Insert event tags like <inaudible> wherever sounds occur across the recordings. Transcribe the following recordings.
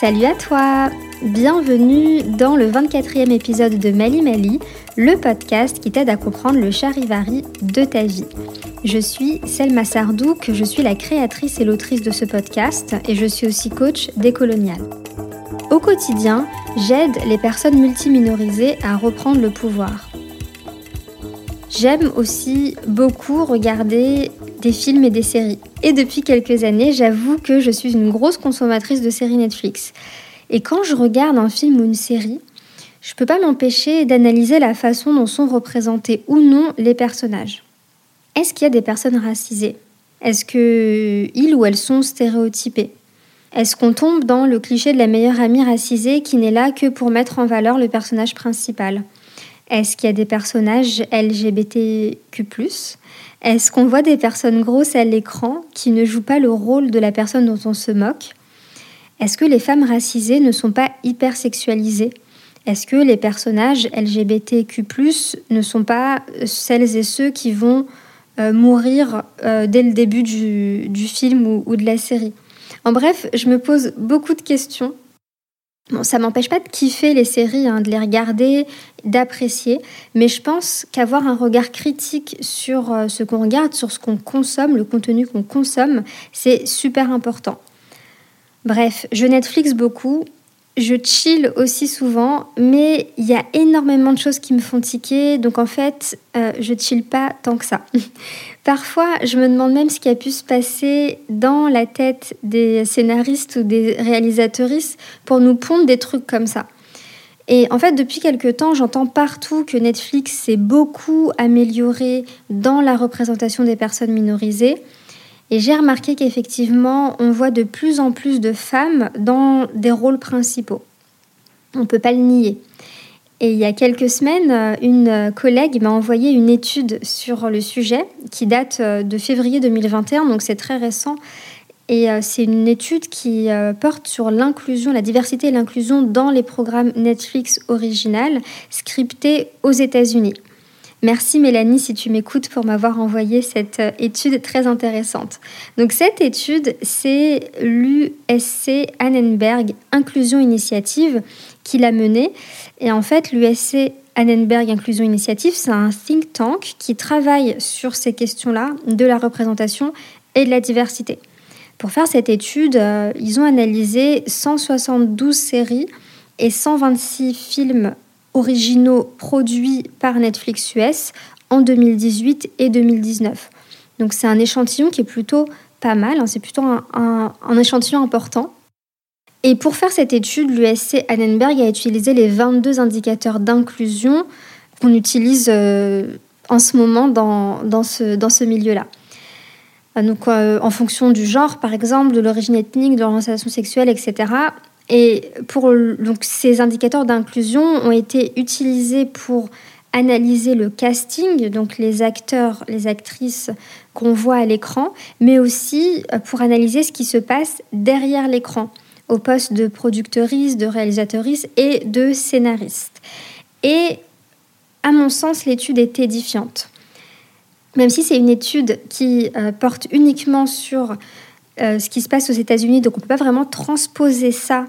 Salut à toi Bienvenue dans le 24e épisode de Mali Mali, le podcast qui t'aide à comprendre le charivari de ta vie. Je suis Selma Sardouk, je suis la créatrice et l'autrice de ce podcast et je suis aussi coach décolonial. Au quotidien, j'aide les personnes multiminorisées à reprendre le pouvoir. J'aime aussi beaucoup regarder des films et des séries. Et depuis quelques années, j'avoue que je suis une grosse consommatrice de séries Netflix. Et quand je regarde un film ou une série, je ne peux pas m'empêcher d'analyser la façon dont sont représentés ou non les personnages. Est-ce qu'il y a des personnes racisées? Est-ce qu'ils ou elles sont stéréotypés Est-ce qu'on tombe dans le cliché de la meilleure amie racisée qui n'est là que pour mettre en valeur le personnage principal? Est-ce qu'il y a des personnages LGBTQ est-ce qu'on voit des personnes grosses à l'écran qui ne jouent pas le rôle de la personne dont on se moque? Est-ce que les femmes racisées ne sont pas hyper sexualisées Est-ce que les personnages LGBTQ ne sont pas celles et ceux qui vont euh, mourir euh, dès le début du, film ou de la série? En bref, je me pose beaucoup de questions Bon, ça m'empêche pas de kiffer les séries, hein, de les regarder, d'apprécier, mais je pense qu'avoir un regard critique sur euh, ce qu'on regarde, sur ce qu'on consomme, le contenu qu'on consomme, c'est super important. Bref, je Netflix beaucoup, je chill aussi souvent, mais il y a énormément de choses qui me font tiquer, donc en fait, euh, je chill pas tant que ça. <laughs> Parfois, je me demande même ce qui a pu se passer dans la tête des scénaristes ou des réalisateuristes pour nous pondre des trucs comme ça. Et en fait, depuis quelques temps, j'entends partout que Netflix s'est beaucoup amélioré dans la représentation des personnes minorisées. Et j'ai remarqué qu'effectivement, on voit de plus en plus de femmes dans des rôles principaux. On ne peut pas le nier. Et il y a quelques semaines, une collègue m'a envoyé une étude sur le sujet qui date euh, de février 2021, donc c'est très récent. Et euh, c'est une étude qui euh, porte sur l'inclusion, la diversité et l'inclusion dans les programmes Netflix original scriptés aux États-Unis. Merci Mélanie si tu m'écoutes pour m'avoir envoyé cette euh, étude très intéressante. Donc cette étude, c'est l'USC Annenberg Inclusion Initiative qui l'a menée. Et en fait, l'USC Annenberg Inclusion Initiative, c'est un think tank qui travaille sur ces questions-là de la représentation et de la diversité. Pour faire cette étude, euh, ils ont analysé 172 séries et 126 films originaux produits par Netflix US en 2018 et 2019. Donc c'est un échantillon qui est plutôt pas mal, hein. c'est plutôt un, échantillon important. Et pour faire cette étude, l'USC Annenberg a utilisé les 22 indicateurs d'inclusion qu'on utilise euh, en ce moment dans, dans ce, dans ce milieu-là. Euh, donc, euh, en fonction du genre, par exemple, de l'origine ethnique, de l'orientation sexuelle, etc. Et pour, donc, ces indicateurs d'inclusion ont été utilisés pour analyser le casting, donc les acteurs, les actrices qu'on voit à l'écran, mais aussi euh, pour analyser ce qui se passe derrière l'écran, au poste de productrice, de réalisatrice et de scénariste. Et à mon sens, l'étude est édifiante. Même si c'est une étude qui euh, porte uniquement sur euh, ce qui se passe aux États-Unis, donc on ne peut pas vraiment transposer ça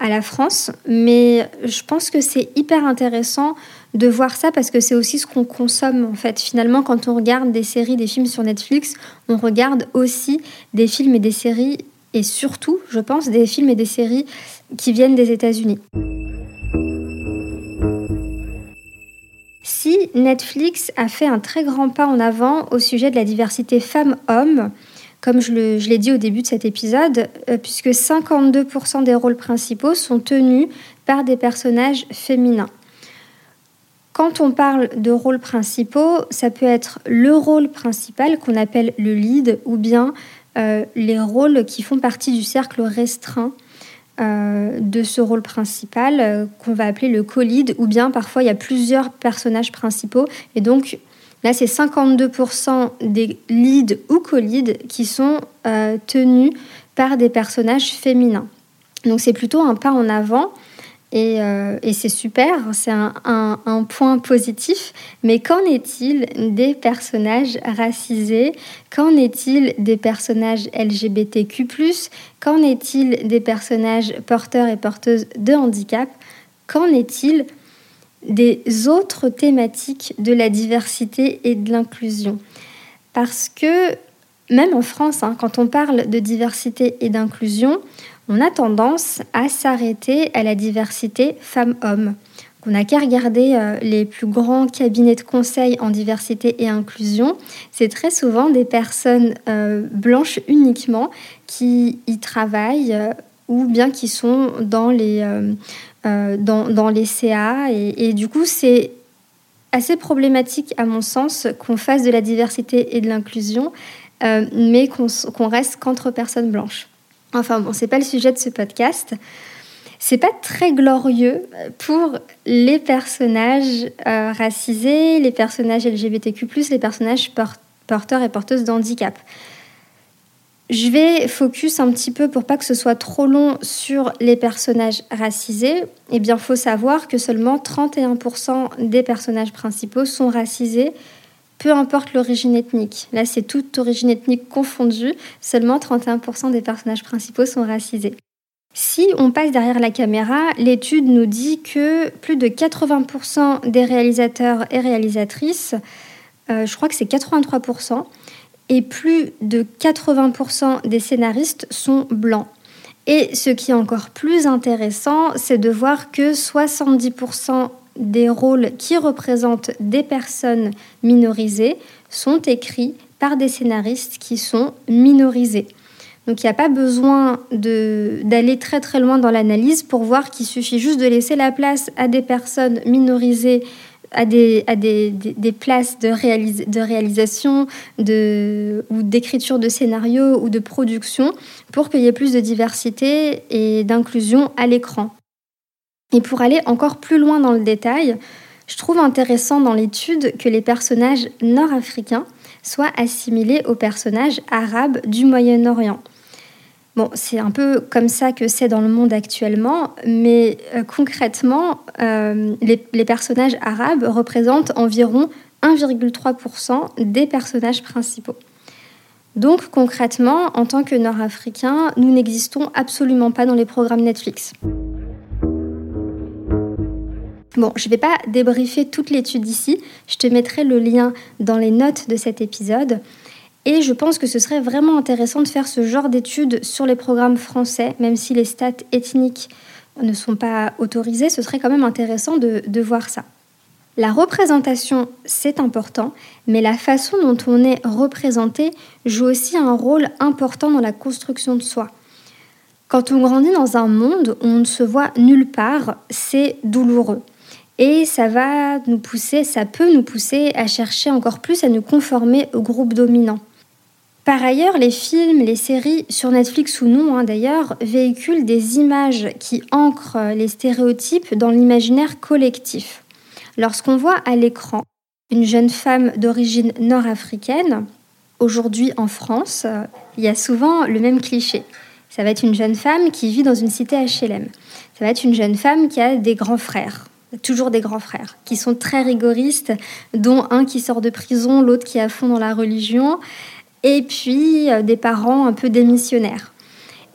à, la France, mais je pense que c'est hyper intéressant de voir ça parce que c'est aussi ce qu'on consomme en fait. Finalement, quand on regarde des séries, des films sur Netflix, on regarde aussi des films et des séries, et surtout, je pense, des films et des séries qui viennent des États-Unis. Si Netflix a fait un très grand pas en avant au sujet de la diversité femmes-hommes, comme je l'ai dit au début de cet épisode, euh, puisque 52% des rôles principaux sont tenus par des personnages féminins. Quand on parle de rôles principaux, ça peut être le rôle principal qu'on appelle le lead ou bien euh, les rôles qui font partie du cercle restreint euh, de ce rôle principal qu'on va appeler le co-lead ou bien parfois il y a plusieurs personnages principaux et donc Là, c'est 52% des leads ou co-leads qui sont euh, tenus par des personnages féminins. Donc c'est plutôt un pas en avant. euh, et, c'est super, c'est un, point positif. Mais qu'en est-il des personnages racisés? Qu'en est-il des personnages LGBTQ ⁇ Qu'en est-il des personnages porteurs et porteuses de handicap? Qu'en est-il des autres thématiques de la diversité et de l'inclusion Parce que même en France, hein, quand on parle de diversité et d'inclusion, on a tendance à s'arrêter à la diversité femmes-hommes. On n'a qu'à regarder euh, les plus grands cabinets de conseil en diversité et inclusion. C'est très souvent des personnes euh, blanches uniquement qui y travaillent euh, ou bien qui sont dans les, dans, les CA. Et, du coup, c'est assez problématique à mon sens qu'on fasse de la diversité et de l'inclusion, mais qu'on reste qu'entre personnes blanches. Enfin bon, c'est pas le sujet de ce podcast. C'est pas très glorieux pour les personnages euh, racisés, les personnages LGBTQ+, les personnages porteurs et porteuses d'handicap. Je vais focus un petit peu pour pas que ce soit trop long sur les personnages racisés. Eh bien, faut savoir que seulement 31% des personnages principaux sont racisés peu importe l'origine ethnique. Là, c'est toute origine ethnique confondue. Seulement 31% des personnages principaux sont racisés. Si on passe derrière la caméra, l'étude nous dit que plus de 80% des réalisateurs et réalisatrices, euh, je crois que c'est 83%, et plus de 80% des scénaristes sont blancs. Et ce qui est encore plus intéressant, c'est de voir que 70% des rôles qui représentent des personnes minorisées sont écrits par des scénaristes qui sont minorisés. Donc il n'y a pas besoin d'aller très très loin dans l'analyse pour voir qu'il suffit juste de laisser la place à des personnes minorisées, à des, à des, places de, réalisation ou d'écriture de scénario ou de production pour qu'il y ait plus de diversité et d'inclusion à l'écran. Et pour aller encore plus loin dans le détail, je trouve intéressant dans l'étude que les personnages nord-africains soient assimilés aux personnages arabes du Moyen-Orient. Bon, c'est un peu comme ça que c'est dans le monde actuellement, mais euh, concrètement, euh, les, les, personnages arabes représentent environ 1,3% des personnages principaux. Donc concrètement, en tant que nord-africains, nous n'existons absolument pas dans les programmes Netflix. Bon, je ne vais pas débriefer toute l'étude ici, je te mettrai le lien dans les notes de cet épisode. Et je pense que ce serait vraiment intéressant de faire ce genre d'études sur les programmes français, même si les stats ethniques ne sont pas autorisées, ce serait quand même intéressant de, de voir ça. La représentation, c'est important, mais la façon dont on est représenté joue aussi un rôle important dans la construction de soi. Quand on grandit dans un monde où on ne se voit nulle part, c'est douloureux. Et ça va nous pousser, ça peut nous pousser à chercher encore plus à nous conformer au groupe dominant. Par ailleurs, les films, les séries, sur Netflix ou non hein, d'ailleurs, véhiculent des images qui ancrent les stéréotypes dans l'imaginaire collectif. Lorsqu'on voit à l'écran une jeune femme d'origine nord-africaine, aujourd'hui en France, il y a souvent le même cliché. Ça va être une jeune femme qui vit dans une cité HLM. Ça va être une jeune femme qui a des grands frères toujours des grands frères qui sont très rigoristes, dont un qui sort de prison, l'autre qui est fond dans la religion, et puis euh, des parents un peu démissionnaires.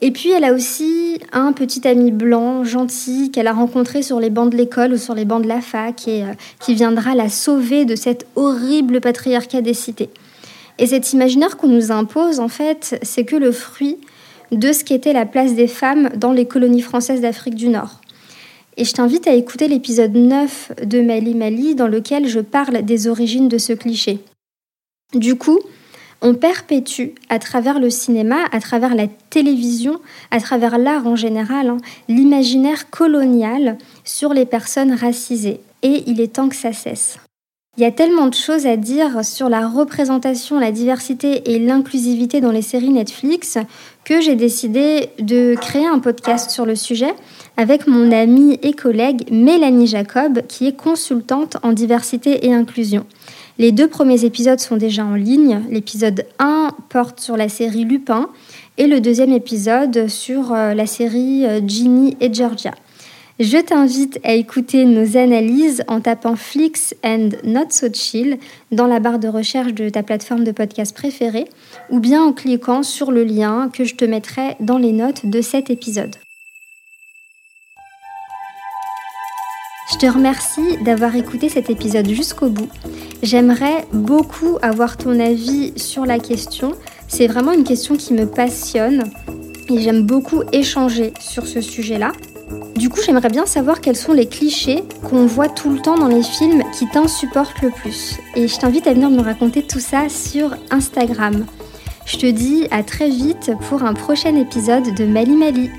Et puis elle a aussi un petit ami blanc, gentil, qu'elle a rencontré sur les bancs de l'école ou sur les bancs de la fac et euh, qui viendra la sauver de cet horrible patriarcat des cités. Et cet imaginaire qu'on nous impose, en fait, c'est que le fruit de ce qu'était la place des femmes dans les colonies françaises d'Afrique du Nord. Et je t'invite à écouter l'épisode 9 de Mali Mali dans lequel je parle des origines de ce cliché. Du coup, on perpétue à travers le cinéma, à travers la télévision, à travers l'art en général, hein, l'imaginaire colonial sur les personnes racisées. Et il est temps que ça cesse. Il y a tellement de choses à dire sur la représentation, la diversité et l'inclusivité dans les séries Netflix que j'ai décidé de créer un podcast sur le sujet avec mon amie et collègue Mélanie Jacob, qui est consultante en diversité et inclusion. Les deux premiers épisodes sont déjà en ligne. L'épisode 1 porte sur la série Lupin et le deuxième épisode sur euh, la série euh, Ginny et Georgia. Je t'invite à écouter nos analyses en tapant Flix and Not So Chill dans la barre de recherche de ta plateforme de podcast préférée ou bien en cliquant sur le lien que je te mettrai dans les notes de cet épisode. Je te remercie d'avoir écouté cet épisode jusqu'au bout. J'aimerais beaucoup avoir ton avis sur la question. C'est vraiment une question qui me passionne et j'aime beaucoup échanger sur ce sujet-là. Du coup, j'aimerais bien savoir quels sont les clichés qu'on voit tout le temps dans les films qui t'insupportent le plus. Et je t'invite à venir me raconter tout ça sur Instagram. Je te dis à très vite pour un prochain épisode de Mali Mali.